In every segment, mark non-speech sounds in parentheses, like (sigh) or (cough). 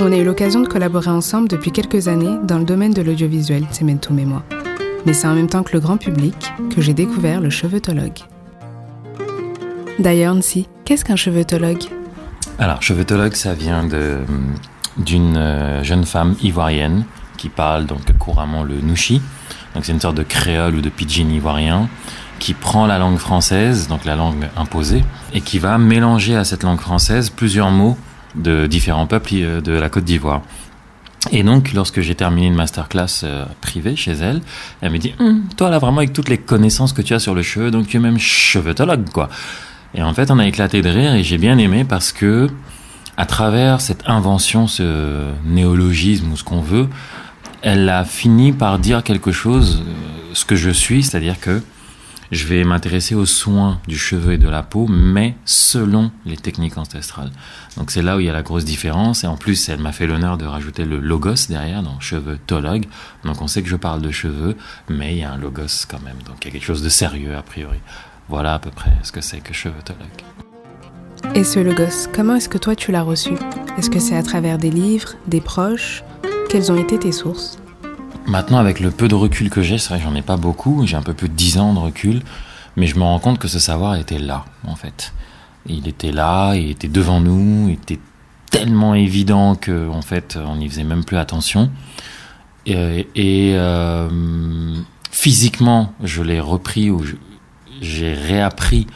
On a eu l'occasion de collaborer ensemble depuis quelques années dans le domaine de l'audiovisuel, Cementum et moi. Mais c'est en même temps que le grand public que j'ai découvert le chevetologue. D'ailleurs, Nancy, qu'est-ce qu'un chevetologue? Alors, chevetologue, ça vient d'une euh, jeune femme ivoirienne qui parle donc couramment le nushi. Donc c'est une sorte de créole ou de pidgin ivoirien qui prend la langue française, donc la langue imposée, et qui va mélanger à cette langue française plusieurs mots de différents peuples euh, de la Côte d'Ivoire. Et donc, lorsque j'ai terminé une masterclass euh, privée chez elle, elle me dit hum, Toi, là, vraiment, avec toutes les connaissances que tu as sur le cheveu, donc tu es même chevetologue, quoi. Et en fait, on a éclaté de rire et j'ai bien aimé parce que, à travers cette invention, ce néologisme ou ce qu'on veut, elle a fini par dire quelque chose, euh, ce que je suis, c'est-à-dire que je vais m'intéresser aux soins du cheveu et de la peau, mais selon les techniques ancestrales. Donc c'est là où il y a la grosse différence. Et en plus, elle m'a fait l'honneur de rajouter le logos derrière, donc cheveutologue. Donc on sait que je parle de cheveux, mais il y a un logos quand même. Donc il y a quelque chose de sérieux a priori. Voilà à peu près ce que c'est que cheveutologue. Et ce logos, comment est-ce que toi tu l'as reçu? Est-ce que c'est à travers des livres, des proches? Quelles ont été tes sources? Maintenant, avec le peu de recul que j'ai, c'est vrai que j'en ai pas beaucoup, j'ai un peu plus de 10 ans de recul, mais je me rends compte que ce savoir était là, en fait. Il était là, il était devant nous, il était tellement évident que, en fait, on n'y faisait même plus attention. Et, euh, physiquement, je l'ai repris ou j'ai réappris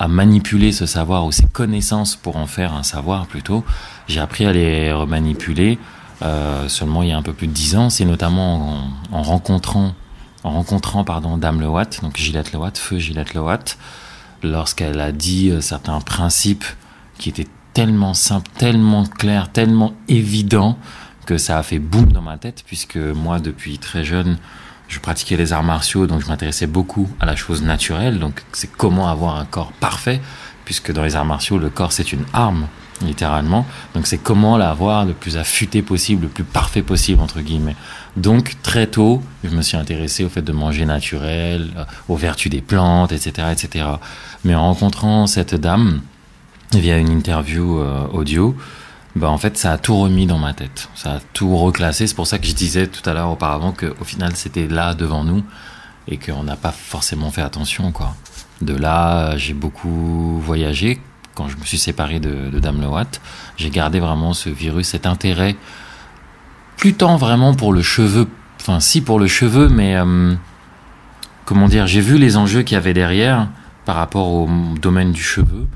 à manipuler ce savoir ou ces connaissances pour en faire un savoir plutôt. J'ai appris à les remanipuler euh, seulement il y a un peu plus de dix ans. C'est notamment en, rencontrant, en rencontrant pardon, Dame Lewatt, donc Gillette Lewatt, feu Gillette Lewatt, lorsqu'elle a dit euh, certains principes qui étaient tellement simples, tellement clairs, tellement évidents que ça a fait boum dans ma tête, puisque moi, depuis très jeune, je pratiquais les arts martiaux, donc je m'intéressais beaucoup à la chose naturelle. Donc, c'est comment avoir un corps parfait, puisque dans les arts martiaux, le corps, c'est une arme littéralement. Donc c'est comment l'avoir le plus affûté possible, le plus parfait possible, entre guillemets. Donc très tôt, je me suis intéressé au fait de manger naturel, euh, aux vertus des plantes, etc., etc. Mais en rencontrant cette dame, via une interview euh, audio, bah en fait ça a tout remis dans ma tête, ça a tout reclassé. C'est pour ça que je disais tout à l'heure auparavant qu'au final c'était là devant nous et qu'on n'a pas forcément fait attention quoi. De là, j'ai beaucoup voyagé, quand je me suis séparé de, de Dame Loat, j'ai gardé vraiment ce virus, cet intérêt, plus tant vraiment pour le cheveu, enfin si pour le cheveu, mais euh, comment dire, j'ai vu les enjeux qu'il y avait derrière par rapport au domaine du cheveu,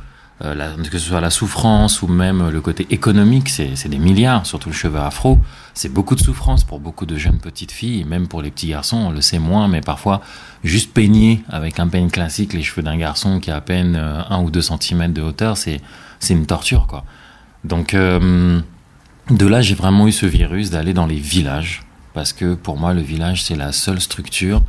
euh, que ce soit la souffrance ou même le côté économique, c'est des milliards, surtout le cheveu afro. C'est beaucoup de souffrance pour beaucoup de jeunes petites filles, même pour les petits garçons, on le sait moins, mais parfois juste peigner avec un peigne classique les cheveux d'un garçon qui a à peine euh, un ou deux centimètres de hauteur, c'est c'est une torture quoi. Donc euh, de là, j'ai vraiment eu ce virus d'aller dans les villages, parce que pour moi, le village c'est la seule structure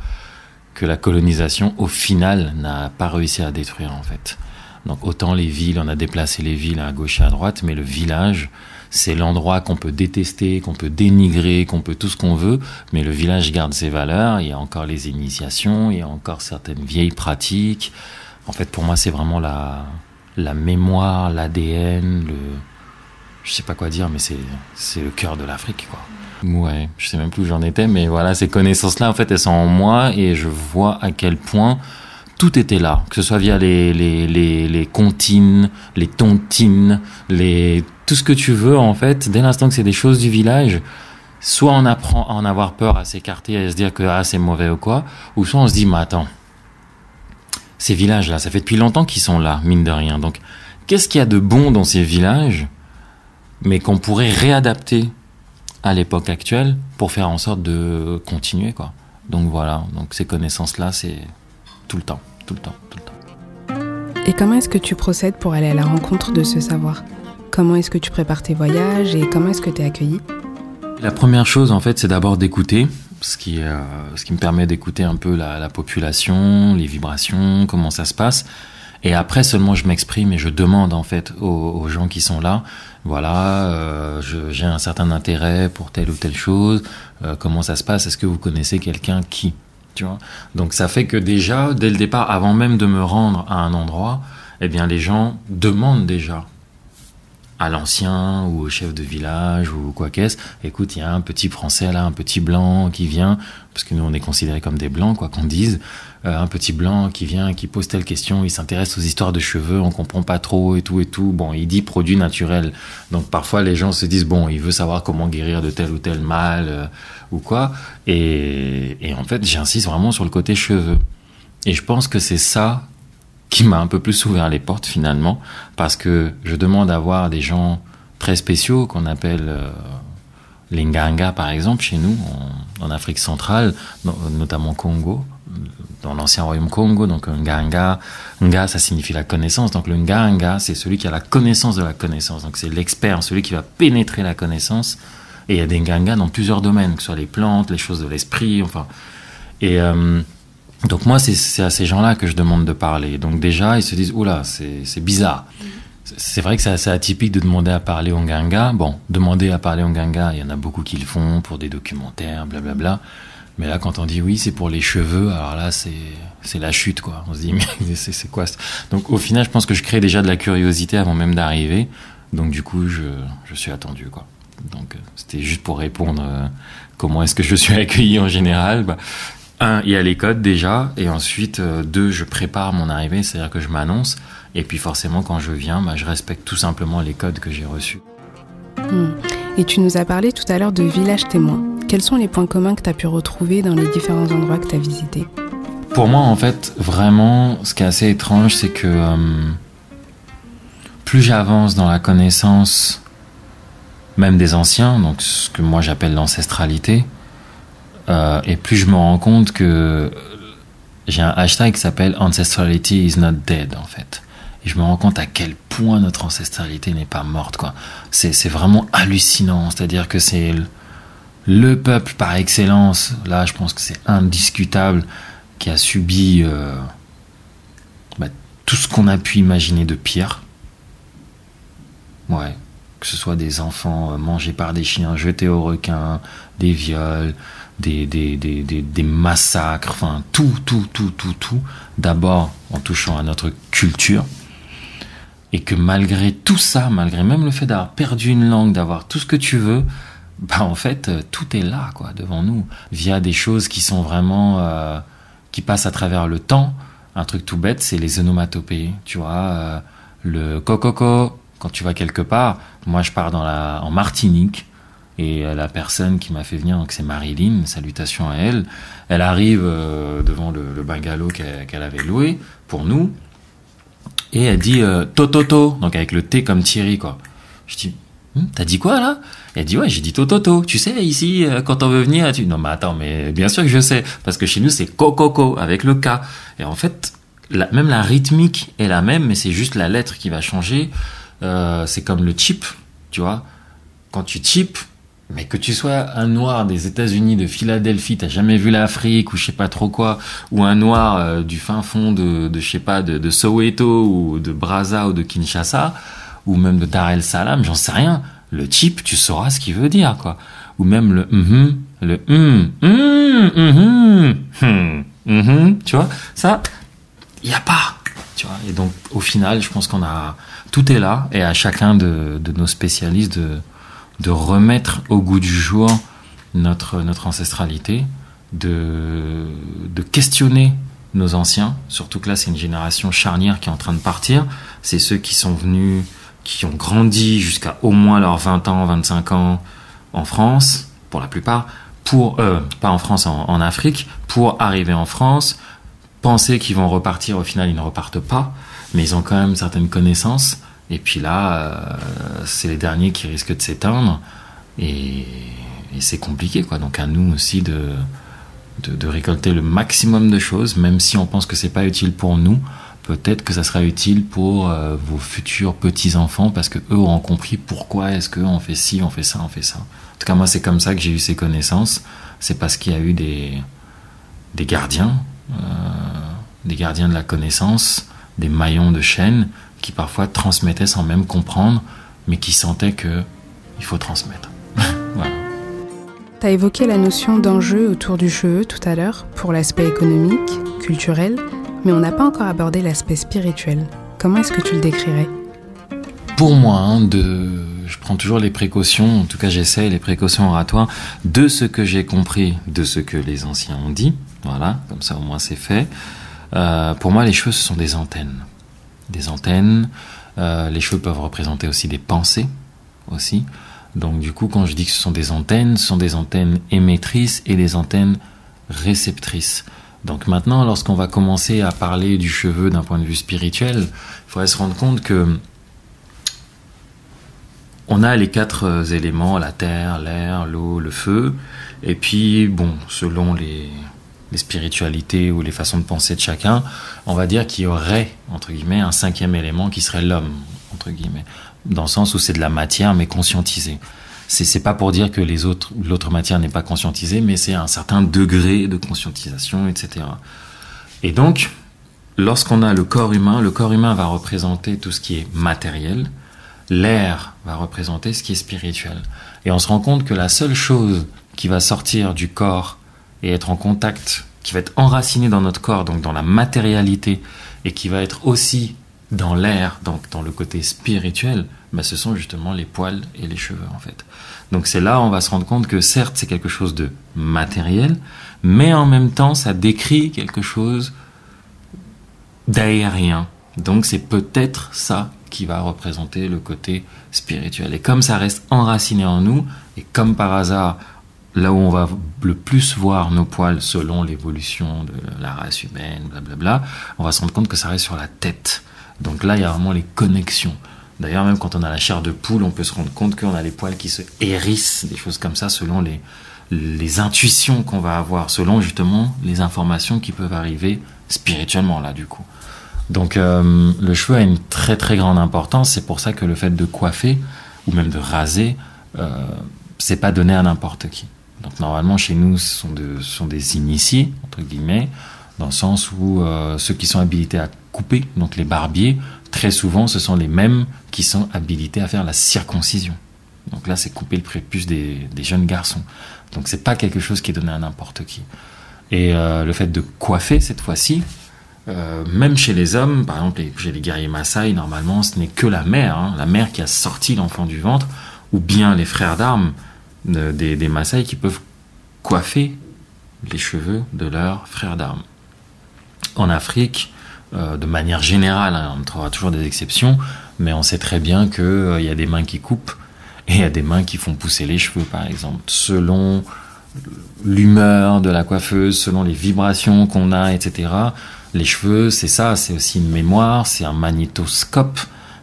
que la colonisation, au final, n'a pas réussi à détruire en fait. Donc autant les villes, on a déplacé les villes à gauche et à droite, mais le village, c'est l'endroit qu'on peut détester, qu'on peut dénigrer, qu'on peut tout ce qu'on veut, mais le village garde ses valeurs, il y a encore les initiations, il y a encore certaines vieilles pratiques. En fait, pour moi, c'est vraiment la, la mémoire, l'ADN, le... Je sais pas quoi dire, mais c'est, le cœur de l'Afrique, quoi. Ouais, je sais même plus où j'en étais, mais voilà, ces connaissances-là, en fait, elles sont en moi et je vois à quel point tout était là, que ce soit via les, les, les, comptines, les tontines, tout ce que tu veux, en fait, dès l'instant que c'est des choses du village, soit on apprend à en avoir peur, à s'écarter, à se dire que ah, c'est mauvais ou quoi, ou soit on se dit, mais attends, ces villages-là, ça fait depuis longtemps qu'ils sont là, mine de rien. Donc, qu'est-ce qu'il y a de bon dans ces villages, mais qu'on pourrait réadapter à l'époque actuelle pour faire en sorte de continuer, quoi? Donc voilà, donc ces connaissances-là, c'est tout le temps tout le temps, tout le temps. Et comment est-ce que tu procèdes pour aller à la rencontre de ce savoir? Comment est-ce que tu prépares tes voyages et comment est-ce que tu es accueilli? La première chose, en fait, c'est d'abord d'écouter, ce qui, euh, ce qui me permet d'écouter un peu la, population, les vibrations, comment ça se passe. Et après seulement je m'exprime et je demande en fait aux, gens qui sont là, voilà, euh, j'ai un certain intérêt pour telle ou telle chose, euh, comment ça se passe, est-ce que vous connaissez quelqu'un qui? Donc ça fait que déjà, dès le départ, avant même de me rendre à un endroit, eh bien les gens demandent déjà à l'ancien ou au chef de village ou quoi qu'est-ce. Écoute, il y a un petit français là, un petit blanc qui vient, parce que nous on est considérés comme des blancs, quoi qu'on dise. Euh, un petit blanc qui vient, qui pose telle question, il s'intéresse aux histoires de cheveux, on comprend pas trop et tout et tout. Bon, il dit produit naturel. Donc parfois les gens se disent bon, il veut savoir comment guérir de tel ou tel mal euh, ou quoi. Et, en fait, j'insiste vraiment sur le côté cheveux. Et je pense que c'est ça qui m'a un peu plus ouvert les portes finalement, parce que je demande à voir des gens très spéciaux qu'on appelle euh, les Nganga par exemple chez nous en, Afrique centrale, notamment Congo, dans l'ancien royaume Congo. Donc Nganga, Nga ça signifie la connaissance. Donc le Nganga c'est celui qui a la connaissance de la connaissance. Donc c'est l'expert, celui qui va pénétrer la connaissance. Et il y a des Nganga dans plusieurs domaines, que ce soit les plantes, les choses de l'esprit, enfin. Et euh, donc moi, c'est à ces gens-là que je demande de parler. Donc déjà, ils se disent, oula, c'est bizarre. C'est vrai que c'est assez atypique de demander à parler en ganga. Bon, demander à parler en ganga, il y en a beaucoup qui le font pour des documentaires, blablabla. Mais là, quand on dit oui, c'est pour les cheveux, alors là, c'est la chute, quoi. On se dit, (laughs) mais c'est quoi Donc au final, je pense que je crée déjà de la curiosité avant même d'arriver. Donc du coup, je, je suis attendu, quoi. Donc euh, c'était juste pour répondre euh, comment est-ce que je suis (laughs) accueilli en général. Bah, un, il y a les codes déjà, et ensuite, euh, deux, je prépare mon arrivée, c'est-à-dire que je m'annonce, et puis forcément, quand je viens, bah, je respecte tout simplement les codes que j'ai reçus. Hmm. Et tu nous as parlé tout à l'heure de village témoin. Quels sont les points communs que tu as pu retrouver dans les différents endroits que tu as visités? Pour moi, en fait, vraiment, ce qui est assez étrange, c'est que euh, plus j'avance dans la connaissance, même des anciens, donc ce que moi j'appelle l'ancestralité, euh, et plus je me rends compte que j'ai un hashtag qui s'appelle Ancestrality is not dead en fait. Et je me rends compte à quel point notre ancestralité n'est pas morte quoi. C'est vraiment hallucinant. C'est-à-dire que c'est le, peuple par excellence. Là, je pense que c'est indiscutable qui a subi euh, bah, tout ce qu'on a pu imaginer de pire. Ouais, que ce soit des enfants euh, mangés par des chiens, jetés aux requins, des viols, des, des, des, des, massacres, enfin tout, tout, tout, tout, tout, d'abord en touchant à notre culture, et que malgré tout ça, malgré même le fait d'avoir perdu une langue, d'avoir tout ce que tu veux, bah en fait euh, tout est là quoi devant nous via des choses qui sont vraiment euh, qui passent à travers le temps. Un truc tout bête, c'est les onomatopées, tu vois, euh, le cococo quand tu vas quelque part. Moi, je pars dans la en Martinique et la personne qui m'a fait venir, donc c'est Marilyn, salutations à elle. Elle arrive euh, devant le, le bungalow qu'elle avait loué pour nous. Et elle dit euh, Tototo, donc avec le T comme Thierry, quoi. Je dis, hm, t'as dit quoi là? Elle dit, ouais, j'ai dit Tototo. Tu sais, ici, euh, quand on veut venir, tu non, mais attends, mais bien sûr que je sais, parce que chez nous, c'est Cococo avec le K. Et en fait, la, même la rythmique est la même, mais c'est juste la lettre qui va changer. c'est comme le chip, tu vois. Quand tu chip, mais que tu sois un noir des États-Unis, de Philadelphie, t'as jamais vu l'Afrique ou je sais pas trop quoi, ou un noir euh, du fin fond de, je sais pas, de, Soweto ou de Brazza ou de Kinshasa, ou même de Dar el Salam, j'en sais rien. Le chip, tu sauras ce qu'il veut dire, quoi. Ou même le mm le hum, hum, hum, hum, tu vois, ça, il y a pas, tu vois. Et donc, au final, je pense qu'on a, tout est là, et à chacun de, de nos spécialistes de, de remettre au goût du jour notre, notre ancestralité, de, de questionner nos anciens, surtout que là c'est une génération charnière qui est en train de partir, c'est ceux qui sont venus, qui ont grandi jusqu'à au moins leurs 20 ans, 25 ans en France, pour la plupart, pour, euh, pas en France, en, en Afrique, pour arriver en France, penser qu'ils vont repartir, au final ils ne repartent pas, mais ils ont quand même certaines connaissances, et puis là, euh, c'est les derniers qui risquent de s'éteindre. Et, c'est compliqué, quoi. Donc à nous aussi de, récolter le maximum de choses, même si on pense que c'est pas utile pour nous. Peut-être que ça sera utile pour euh, vos futurs petits-enfants parce que eux auront compris pourquoi est-ce qu'on fait ci, on fait ça, on fait ça. En tout cas, moi, c'est comme ça que j'ai eu ces connaissances. C'est parce qu'il y a eu des, des gardiens, euh, des gardiens de la connaissance, des maillons de chaîne qui parfois transmettaient sans même comprendre, mais qui sentaient que il faut transmettre. (laughs) voilà. Tu as évoqué la notion d'enjeu autour du cheveu tout à l'heure pour l'aspect économique, culturel, mais on n'a pas encore abordé l'aspect spirituel. Comment est-ce que tu le décrirais? Pour moi, hein, de, je prends toujours les précautions, en tout cas j'essaie les précautions oratoires de ce que j'ai compris, de ce que les anciens ont dit. Voilà, comme ça au moins c'est fait. Euh, pour moi, les cheveux, ce sont des antennes. Des antennes. Euh, les cheveux peuvent représenter aussi des pensées, aussi. Donc du coup, quand je dis que ce sont des antennes, ce sont des antennes émettrices et des antennes réceptrices. Donc maintenant, lorsqu'on va commencer à parler du cheveu d'un point de vue spirituel, il faudrait se rendre compte que on a les quatre euh, éléments, la terre, l'air, l'eau, le feu. Et puis, bon, selon les, spiritualités ou les façons de penser de chacun, on va dire qu'il y aurait, entre guillemets, un cinquième élément qui serait l'homme, entre guillemets. Dans le sens où c'est de la matière, mais conscientisée. C'est pas pour dire que les autres, l'autre matière n'est pas conscientisée, mais c'est un certain degré de conscientisation, etc. Et donc, lorsqu'on a le corps humain, le corps humain va représenter tout ce qui est matériel, l'air va représenter ce qui est spirituel. Et on se rend compte que la seule chose qui va sortir du corps et être en contact, qui va être enracinée dans notre corps, donc dans la matérialité, et qui va être aussi dans l'air, donc dans le côté spirituel, bah, ce sont justement les poils et les cheveux en fait. Donc c'est là on va se rendre compte que certes c'est quelque chose de matériel, mais en même temps ça décrit quelque chose d'aérien. Donc c'est peut-être ça qui va représenter le côté spirituel. Et comme ça reste enraciné en nous, et comme par hasard, là où on va le plus voir nos poils selon l'évolution de la race humaine, blablabla, on va se rendre compte que ça reste sur la tête. Donc là, il y a vraiment les connexions. D'ailleurs, même quand on a la chair de poule, on peut se rendre compte qu'on a les poils qui se hérissent, des choses comme ça, selon les, les intuitions qu'on va avoir, selon justement les informations qui peuvent arriver spirituellement, là, du coup. Donc euh, le cheveu a une très très grande importance. C'est pour ça que le fait de coiffer ou même de raser, euh, c'est pas donné à n'importe qui. Donc normalement chez nous, ce sont, de, sont des initiés entre guillemets, dans le sens où euh, ceux qui sont habilités à couper, donc les barbiers, très souvent ce sont les mêmes qui sont habilités à faire la circoncision. Donc là, c'est couper le prépuce des, des, jeunes garçons. Donc c'est pas quelque chose qui est donné à n'importe qui. Et euh, le fait de coiffer cette fois-ci, euh, même chez les hommes, par exemple chez les guerriers Maasai, normalement ce n'est que la mère, hein, la mère qui a sorti l'enfant du ventre, ou bien les frères d'armes des, des Maasai qui peuvent coiffer les cheveux de leurs frères d'armes. En Afrique, euh, de manière générale, hein, on trouvera toujours des exceptions, mais on sait très bien qu'il euh, y a des mains qui coupent et il y a des mains qui font pousser les cheveux, par exemple, selon l'humeur de la coiffeuse, selon les vibrations qu'on a, etc. Les cheveux, c'est ça, c'est aussi une mémoire, c'est un magnétoscope,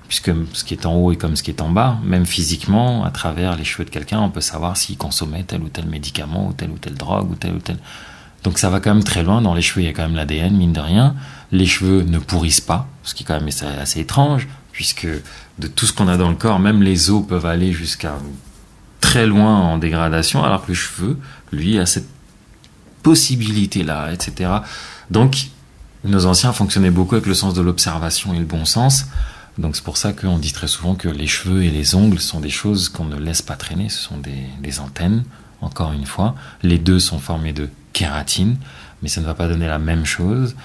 puisque ce qui est en haut est comme ce qui est en bas. Même physiquement, à travers les cheveux de quelqu'un, on peut savoir s'il consommait tel ou tel médicament, ou telle ou telle drogue, ou tel ou tel. Donc ça va quand même très loin. Dans les cheveux, il y a quand même l'ADN, mine de rien. Les cheveux ne pourrissent pas, ce qui est quand même assez étrange, puisque de tout ce qu'on a dans le corps, même les os peuvent aller jusqu'à très loin en dégradation, alors que le cheveu, lui, a cette possibilité-là, etc. Donc, nos anciens fonctionnaient beaucoup avec le sens de l'observation et le bon sens. Donc c'est pour ça qu'on dit très souvent que les cheveux et les ongles sont des choses qu'on ne laisse pas traîner, ce sont des, antennes, encore une fois. Les deux sont formés de kératine, mais ça ne va pas donner la même chose.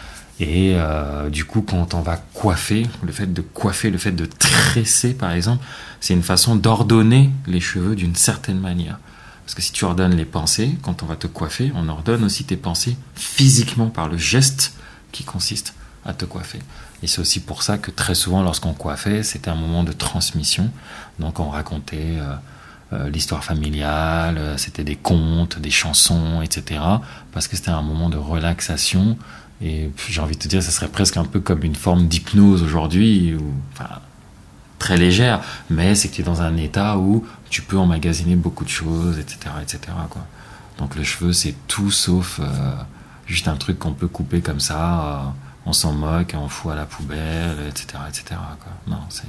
Et euh, du coup, quand on va coiffer, le fait de coiffer, le fait de tresser par exemple, c'est une façon d'ordonner les cheveux d'une certaine manière. Parce que si tu ordonnes les pensées, quand on va te coiffer, on ordonne aussi tes pensées physiquement par le geste qui consiste à te coiffer. Et c'est aussi pour ça que très souvent, lorsqu'on coiffait, c'était un moment de transmission. Donc on racontait euh, euh, l'histoire familiale, euh, c'était des contes, des chansons, etc. Parce que c'était un moment de relaxation. Et j'ai envie de te dire, ça serait presque un peu comme une forme d'hypnose aujourd'hui, enfin, très légère, mais c'est que tu es dans un état où tu peux emmagasiner beaucoup de choses, etc. etc. Donc le cheveu, c'est tout sauf juste un truc qu'on peut couper comme ça, on s'en moque, on fout à la poubelle, etc. etc. Non, c'est,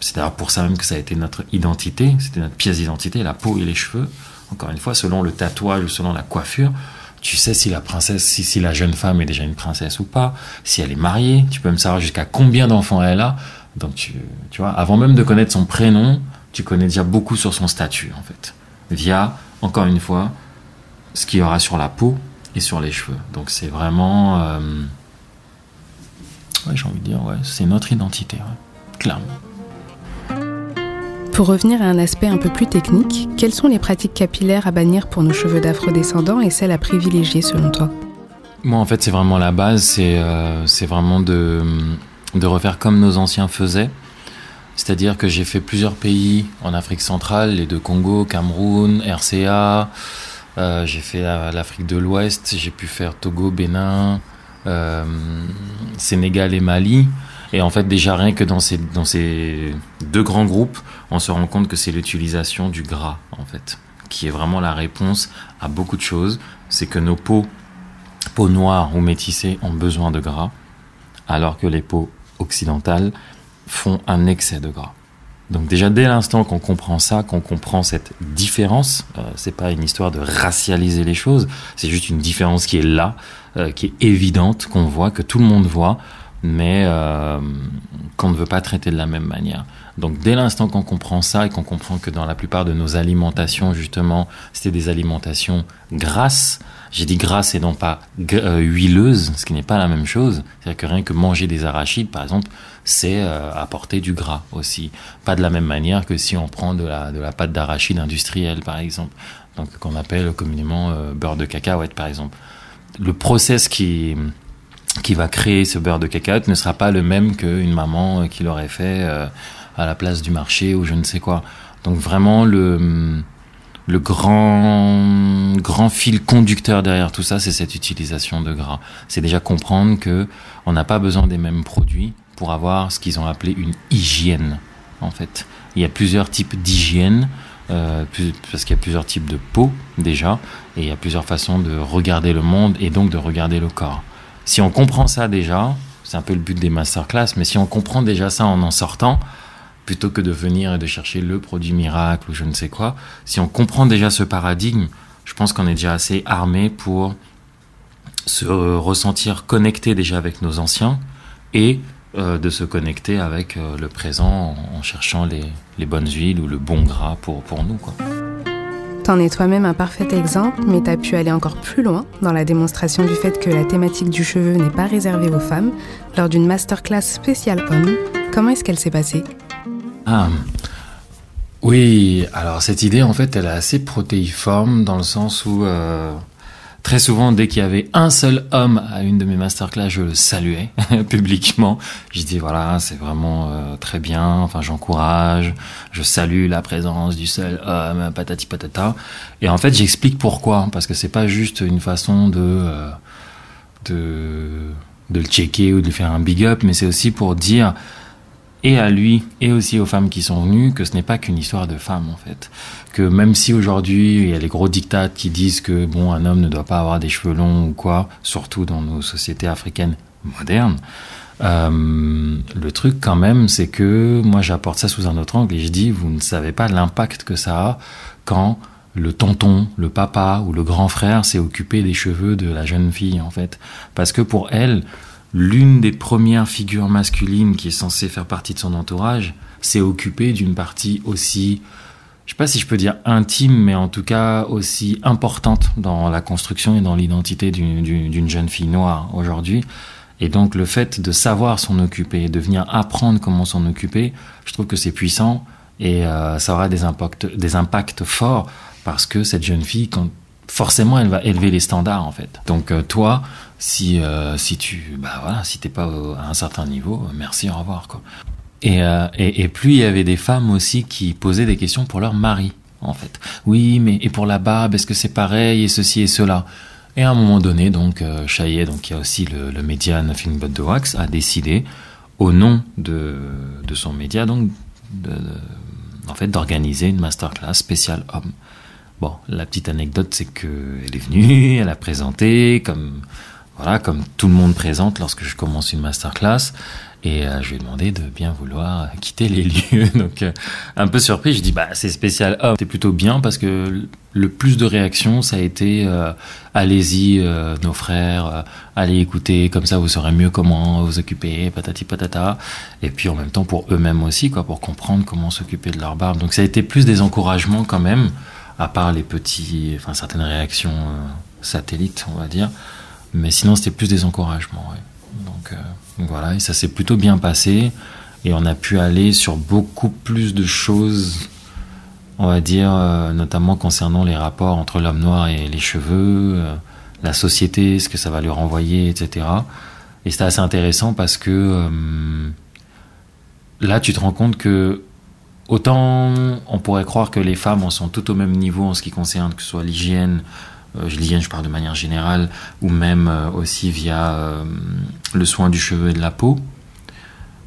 c'est d'ailleurs pour ça même que ça a été notre identité, c'était notre pièce d'identité, la peau et les cheveux. Encore une fois, selon le tatouage ou selon la coiffure, tu sais si la princesse, si, si la jeune femme est déjà une princesse ou pas, si elle est mariée, tu peux même savoir jusqu'à combien d'enfants elle a. Donc tu, tu vois, avant même de connaître son prénom, tu connais déjà beaucoup sur son statut en fait, via encore une fois ce qu'il y aura sur la peau et sur les cheveux. Donc c'est vraiment, euh, ouais, j'ai envie de dire, ouais, c'est notre identité, clairement. Pour revenir à un aspect un peu plus technique, quelles sont les pratiques capillaires à bannir pour nos cheveux d'afro-descendants et celles à privilégier selon toi? Moi, en fait, c'est vraiment la base, c'est euh, vraiment de, de refaire comme nos anciens faisaient. C'est-à-dire que j'ai fait plusieurs pays en Afrique centrale, les deux Congo, Cameroun, RCA. Euh, j'ai fait l'Afrique de l'Ouest, j'ai pu faire Togo, Bénin, Sénégal et Mali. Et en fait, déjà rien que dans ces, dans ces deux grands groupes, on se rend compte que c'est l'utilisation du gras, en fait, qui est vraiment la réponse à beaucoup de choses. C'est que nos peaux, peaux noires ou métissées, ont besoin de gras, alors que les peaux occidentales font un excès de gras. Donc déjà dès l'instant qu'on comprend ça, qu'on comprend cette différence, euh, c'est pas une histoire de racialiser les choses, c'est juste une différence qui est là, euh, qui est évidente, qu'on voit, que tout le monde voit mais euh, qu'on ne veut pas traiter de la même manière. Donc dès l'instant qu'on comprend ça et qu'on comprend que dans la plupart de nos alimentations, justement, c'était des alimentations grasses, j'ai dit grasses et non pas euh, huileuses, ce qui n'est pas la même chose. C'est-à-dire que rien que manger des arachides, par exemple, c'est euh, apporter du gras aussi. Pas de la même manière que si on prend de la, pâte d'arachide industrielle, par exemple, donc qu'on appelle communément beurre de cacahuète, par exemple. Le process qui qui va créer ce beurre de cacahuète ne sera pas le même qu'une maman euh, qui l'aurait fait euh, à la place du marché ou je ne sais quoi. Donc vraiment le le grand grand fil conducteur derrière tout ça, c'est cette utilisation de gras. C'est déjà comprendre que on n'a pas besoin des mêmes produits pour avoir ce qu'ils ont appelé une hygiène. En fait, il y a plusieurs types d'hygiène. Euh, parce qu'il y a plusieurs types de peau déjà, et il y a plusieurs façons de regarder le monde et donc de regarder le corps. Si on comprend ça déjà, c'est un peu le but des masterclass, mais si on comprend déjà ça en en sortant, plutôt que de venir et de chercher le produit miracle ou je ne sais quoi, si on comprend déjà ce paradigme, je pense qu'on est déjà assez armé pour se ressentir connecté déjà avec nos anciens et euh, de se connecter avec euh, le présent en, cherchant les, bonnes huiles ou le bon gras pour, pour nous. T'en es toi-même un parfait exemple, mais t'as pu aller encore plus loin dans la démonstration du fait que la thématique du cheveu n'est pas réservée aux femmes lors d'une masterclass spéciale homme. Comment est-ce qu'elle s'est passée? Ah, oui, alors cette idée en fait elle est assez protéiforme dans le sens où euh, Très souvent, dès qu'il y avait un seul homme à une de mes masterclass, je le saluais (laughs) publiquement. Je dis voilà, c'est vraiment euh, très bien. Enfin, j'encourage, je salue la présence du seul homme, patati patata. Et en fait, j'explique pourquoi, parce que c'est pas juste une façon de euh, de de le checker ou de lui faire un big up, mais c'est aussi pour dire et à lui et aussi aux femmes qui sont venues que ce n'est pas qu'une histoire de femmes en fait. Que même si aujourd'hui il y a les gros dictats qui disent que bon un homme ne doit pas avoir des cheveux longs ou quoi, surtout dans nos sociétés africaines modernes, euh, le truc quand même c'est que moi j'apporte ça sous un autre angle et je dis vous ne savez pas l'impact que ça a quand le tonton, le papa ou le grand frère s'est occupé des cheveux de la jeune fille en fait. Parce que pour elle, l'une des premières figures masculines qui est censée faire partie de son entourage s'est occupée d'une partie aussi, je sais pas si je peux dire intime, mais en tout cas aussi importante dans la construction et dans l'identité d'une jeune fille noire aujourd'hui. Et donc le fait de savoir s'en occuper, de venir apprendre comment s'en occuper, je trouve que c'est puissant et euh, ça aura des impacts, des impacts forts parce que cette jeune fille, forcément elle va élever les standards en fait. Donc euh, toi, si euh, si tu bah voilà, si t'es pas à un certain niveau, euh, merci, au revoir quoi. Et, et, et plus il y avait des femmes aussi qui posaient des questions pour leur mari en fait. Oui, mais et pour la barbe, est-ce que c'est pareil et ceci et cela? Et à un moment donné, donc euh, donc il y a aussi le, le média Nothing But The Wax, a décidé au nom de, de son média donc en fait d'organiser une masterclass spéciale homme. Bon, la petite anecdote, c'est qu'elle est venue, (laughs) elle a présenté, comme voilà, comme tout le monde présente lorsque je commence une masterclass. Et euh, je lui ai demandé de bien vouloir quitter les (laughs) lieux. Donc, euh, un peu surpris, je dis bah c'est spécial. Oh, c'est plutôt bien parce que le plus de réactions, ça a été euh, allez-y, nos frères, allez écouter, comme ça vous saurez mieux comment vous occuper, patati patata. Et puis en même temps pour eux-mêmes aussi, quoi, pour comprendre comment s'occuper de leur barbe. Donc ça a été plus des encouragements quand même à part les petits, enfin certaines réactions euh, satellites, on va dire. Mais sinon, c'était plus des encouragements. Ouais. Donc, euh, voilà, et ça s'est plutôt bien passé. Et on a pu aller sur beaucoup plus de choses, on va dire, euh, notamment concernant les rapports entre l'homme noir et les cheveux, euh, la société, ce que ça va lui renvoyer, etc. Et c'était assez intéressant parce que euh, là, tu te rends compte que autant on pourrait croire que les femmes en sont tout au même niveau en ce qui concerne que ce soit l'hygiène, euh, l'hygiène je parle de manière générale, ou même euh, aussi via euh, le soin du cheveu et de la peau.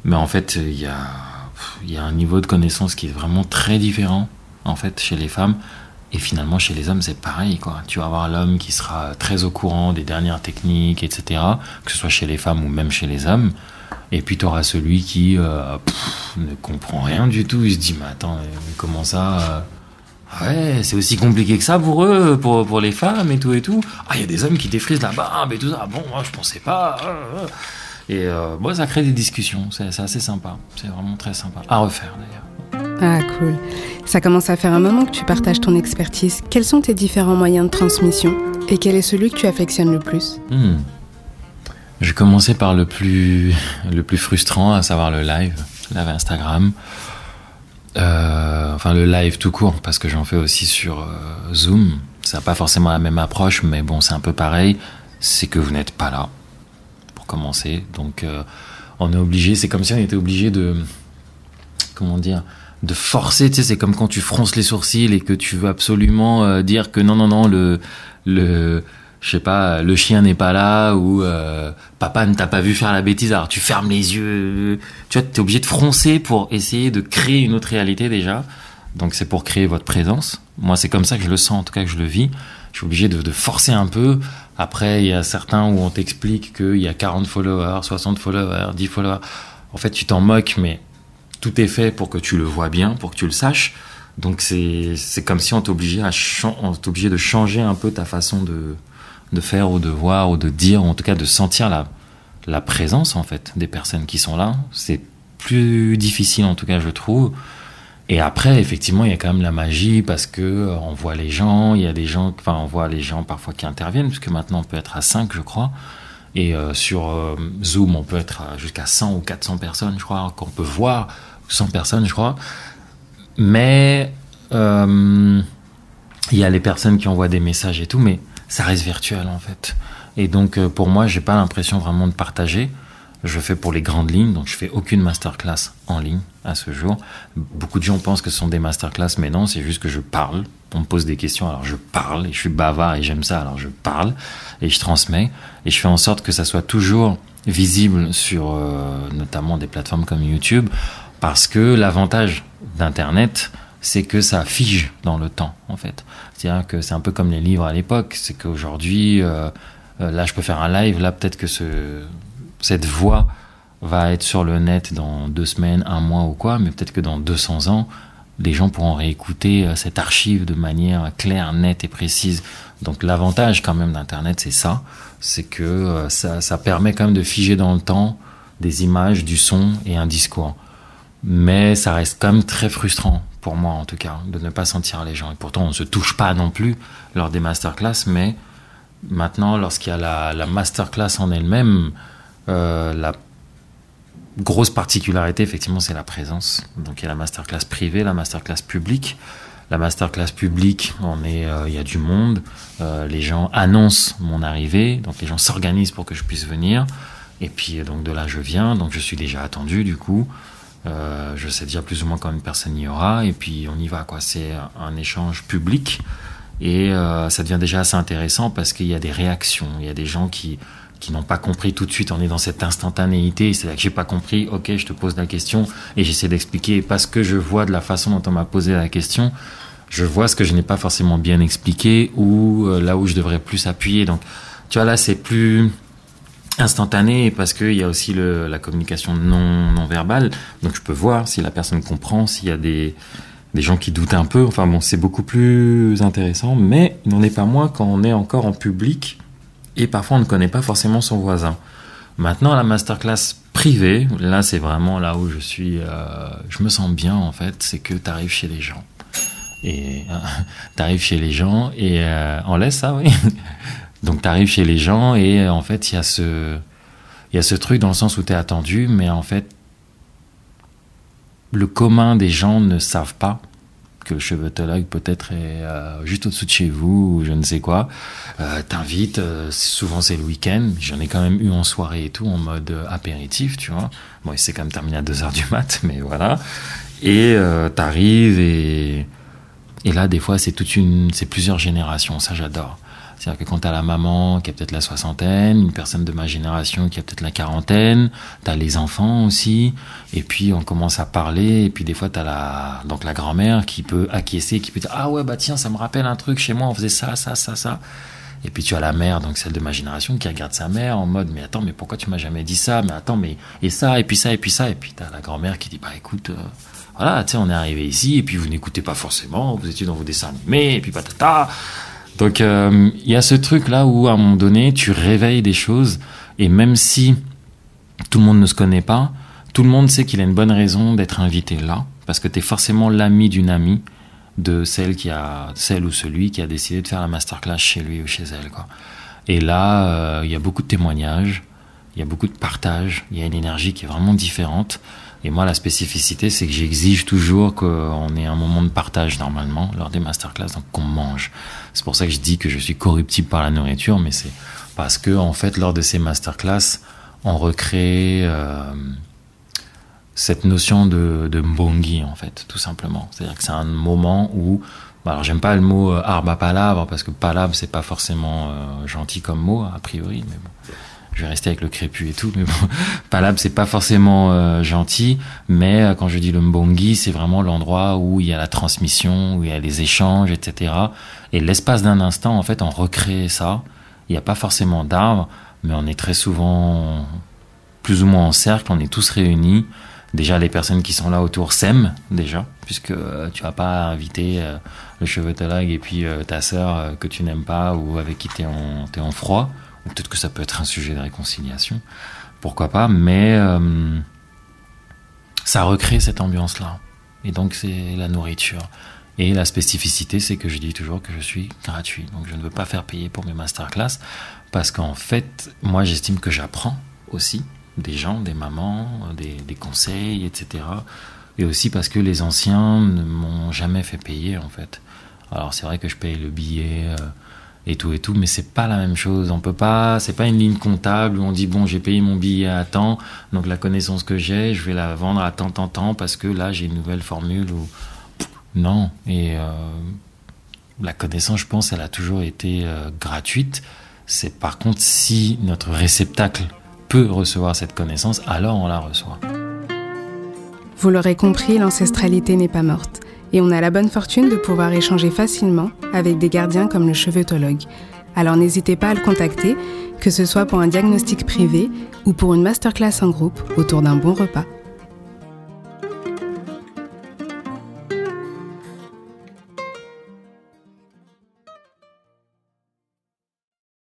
Mais en fait, il y a, un niveau de connaissance qui est vraiment très différent en fait chez les femmes. Et finalement, chez les hommes, c'est pareil. Quoi. Tu vas avoir l'homme qui sera très au courant des dernières techniques, etc., que ce soit chez les femmes ou même chez les hommes. Et puis, tu auras celui qui ne comprend rien du tout. Il se dit, mais attends, comment ça Ouais, c'est aussi compliqué que ça pour eux, pour, pour les femmes et tout et tout. Ah, il y a des hommes qui défrisent la barbe et tout ça. Bon, moi, je pensais pas. euh, euh. Et euh, bon, ça crée des discussions. C'est c'est assez sympa. C'est vraiment très sympa. À refaire, d'ailleurs. Ah cool. Ça commence à faire un moment que tu partages ton expertise. Quels sont tes différents moyens de transmission et quel est celui que tu affectionnes le plus? Hmm. Je vais commencer par le plus, le plus frustrant, à savoir le live, live Instagram. Euh, enfin, le live tout court, parce que j'en fais aussi sur euh, Zoom. Ça n'a pas forcément la même approche, mais bon, c'est un peu pareil. C'est que vous n'êtes pas là, pour commencer. Donc, euh, on est obligé, c'est comme si on était obligé de. Comment dire de forcer, tu sais, c'est comme quand tu fronces les sourcils et que tu veux absolument euh, dire que non, non, non, le, le, je sais pas, le chien n'est pas là ou euh, papa ne t'a pas vu faire la bêtise, alors tu fermes les yeux. Tu vois, t'es obligé de froncer pour essayer de créer une autre réalité déjà. Donc c'est pour créer votre présence. Moi, c'est comme ça que je le sens, en tout cas que je le vis. Je suis obligé de, forcer un peu. Après, il y a certains où on t'explique qu'il y a 40 followers, 60 followers, 10 followers. En fait, tu t'en moques, mais tout est fait pour que tu le vois bien, pour que tu le saches. Donc c'est comme si on t'obligeait à on t'obligeait de changer un peu ta façon de de faire ou de voir ou de dire ou en tout cas de sentir la la présence en fait des personnes qui sont là. C'est plus difficile en tout cas je trouve. Et après effectivement il y a quand même la magie parce que euh, on voit les gens, il y a des gens enfin on voit les gens parfois qui interviennent puisque maintenant on peut être à 5 je crois. Et euh, sur euh, Zoom, on peut être jusqu'à 100 ou 400 personnes, je crois, qu'on peut voir, 100 personnes, je crois. Mais il y a les personnes qui envoient des messages et tout, mais ça reste virtuel en fait. Et donc euh, pour moi, j'ai pas l'impression vraiment de partager. Je fais pour les grandes lignes, donc je fais aucune masterclass en ligne à ce jour. Beaucoup de gens pensent que ce sont des masterclass, mais non, c'est juste que je parle. On me pose des questions, alors je parle, et je suis bavard et j'aime ça, alors je parle et je transmets et je fais en sorte que ça soit toujours visible sur euh, notamment des plateformes comme YouTube parce que l'avantage d'internet c'est que ça fige dans le temps en fait c'est-à-dire que c'est un peu comme les livres à l'époque c'est qu'aujourd'hui euh, euh, là je peux faire un live là peut-être que ce cette voix va être sur le net dans deux semaines un mois ou quoi mais peut-être que dans 200 ans les gens pourront réécouter euh, cette archive de manière claire, nette et précise. Donc l'avantage quand même d'Internet, c'est ça, c'est que ça, ça permet quand même de figer dans le temps des images, du son et un discours. Mais ça reste quand même très frustrant, pour moi en tout cas, de ne pas sentir les gens. Et pourtant, on ne se touche pas non plus lors des masterclass, mais maintenant, lorsqu'il y a la, la masterclass en elle-même, euh, la grosse particularité, effectivement, c'est la présence. Donc, il y a la masterclass privée, la masterclass publique. La masterclass publique, on est, euh, il y a du monde. Euh, les gens annoncent mon arrivée, donc les gens s'organisent pour que je puisse venir. Et puis, donc de là, je viens. Donc, je suis déjà attendu, du coup. Euh, je sais déjà plus ou moins combien de personnes il y aura. Et puis, on y va, quoi. C'est un échange public. Et euh, ça devient déjà assez intéressant parce qu'il y a des réactions. Il y a des gens qui, qui n'ont pas compris tout de suite. On est dans cette instantanéité. C'est-à-dire que j'ai pas compris. Ok, je te pose la question et j'essaie d'expliquer parce que je vois de la façon dont on m'a posé la question, je vois ce que je n'ai pas forcément bien expliqué ou euh, là où je devrais plus appuyer. Donc, tu vois, là, c'est plus instantané parce qu'il y a aussi le, la communication non, non verbale. Donc, je peux voir si la personne comprend, s'il y a des, des gens qui doutent un peu. Enfin, bon, c'est beaucoup plus intéressant, mais il n'en est pas moins quand on est encore en public et parfois on ne connaît pas forcément son voisin. Maintenant, la masterclass privée, là, c'est vraiment là où je suis, euh, je me sens bien en fait, c'est que tu arrives chez les gens. Et (laughs) tu arrives chez les gens et euh, on laisse ça, oui. Donc tu arrives chez les gens et euh, en fait, il y a ce y a ce truc dans le sens où tu es attendu mais en fait le commun des gens ne savent pas que le chevetologue peut-être est euh, juste au-dessous de chez vous ou je ne sais quoi. Euh, T'invites, euh, souvent c'est le week-end. J'en ai quand même eu en soirée et tout en mode apéritif, tu vois. Bon, il s'est quand même terminé à 2h du mat, (laughs) mais voilà. Et t'arrives et et là des fois c'est une, c'est plusieurs générations. Ça j'adore. C'est-à-dire que quand t'as la maman qui a peut-être la soixantaine, une personne de ma génération qui a peut-être la quarantaine, t'as les enfants aussi, et puis on commence à parler, et puis des fois t'as la, donc la grand-mère qui peut acquiescer, qui peut dire, ah ouais, bah tiens, ça me rappelle un truc, chez moi on faisait ça, ça, ça, ça. Et puis tu as la mère, donc celle de ma génération, qui regarde sa mère en mode, mais attends, mais pourquoi tu m'as jamais dit ça? Mais attends, mais, et ça, et puis ça, et puis ça, et puis t'as la grand-mère qui dit, bah écoute, euh, voilà, tu sais, on est arrivé ici, et puis vous n'écoutez pas forcément, vous étiez dans vos dessins animés, et puis patata. Donc euh, il y a ce truc là où à un moment donné tu réveilles des choses et même si tout le monde ne se connaît pas, tout le monde sait qu'il a une bonne raison d'être invité là parce que tu es forcément l'ami d'une amie de celle qui a celle ou celui qui a décidé de faire la masterclass chez lui ou chez elle quoi. Et là euh, il y a beaucoup de témoignages, il y a beaucoup de partage, il y a une énergie qui est vraiment différente. Et moi, la spécificité, c'est que j'exige toujours qu'on ait un moment de partage normalement lors des masterclass, donc qu'on mange. C'est pour ça que je dis que je suis corruptible par la nourriture, mais c'est parce que en fait, lors de ces masterclass, on recrée euh, cette notion de, de mbongi, en fait, tout simplement. C'est-à-dire que c'est un moment où bah, alors j'aime pas le mot euh, arba palabre parce que palabre c'est pas forcément euh, gentil comme mot a priori mais bon je vais rester avec le crépus et tout, mais bon, (laughs) palabre c'est pas forcément euh, gentil, mais euh, quand je dis le mbongi, c'est vraiment l'endroit où il y a la transmission, où il y a les échanges, etc. Et l'espace d'un instant, en fait, on recrée ça. Il n'y a pas forcément d'arbre, mais on est très souvent plus ou moins en cercle, on est tous réunis. Déjà, les personnes qui sont là autour s'aiment déjà, puisque euh, tu vas pas inviter euh, le chevetologue et puis euh, ta sœur euh, que tu n'aimes pas ou avec qui tu es t'es en froid peut-être que ça peut être un sujet de réconciliation, pourquoi pas, mais euh, ça recrée cette ambiance-là. Et donc c'est la nourriture. Et la spécificité, c'est que je dis toujours que je suis gratuit. Donc je ne veux pas faire payer pour mes masterclass, parce qu'en fait, moi j'estime que j'apprends aussi des gens, des mamans, des, conseils, etc. Et aussi parce que les anciens ne m'ont jamais fait payer en fait. Alors c'est vrai que je paye le billet. Euh, et tout et tout, mais c'est pas la même chose. On peut pas, c'est pas une ligne comptable où on dit bon, j'ai payé mon billet à temps, donc la connaissance que j'ai, je vais la vendre à tant, tant, tant, parce que là j'ai une nouvelle formule ou non. Et euh, la connaissance, je pense, elle a toujours été euh, gratuite. C'est par contre si notre réceptacle peut recevoir cette connaissance, alors on la reçoit. Vous l'aurez compris, l'ancestralité n'est pas morte et on a la bonne fortune de pouvoir échanger facilement avec des gardiens comme le chevetologue. Alors n'hésitez pas à le contacter, que ce soit pour un diagnostic privé ou pour une masterclass en groupe autour d'un bon repas.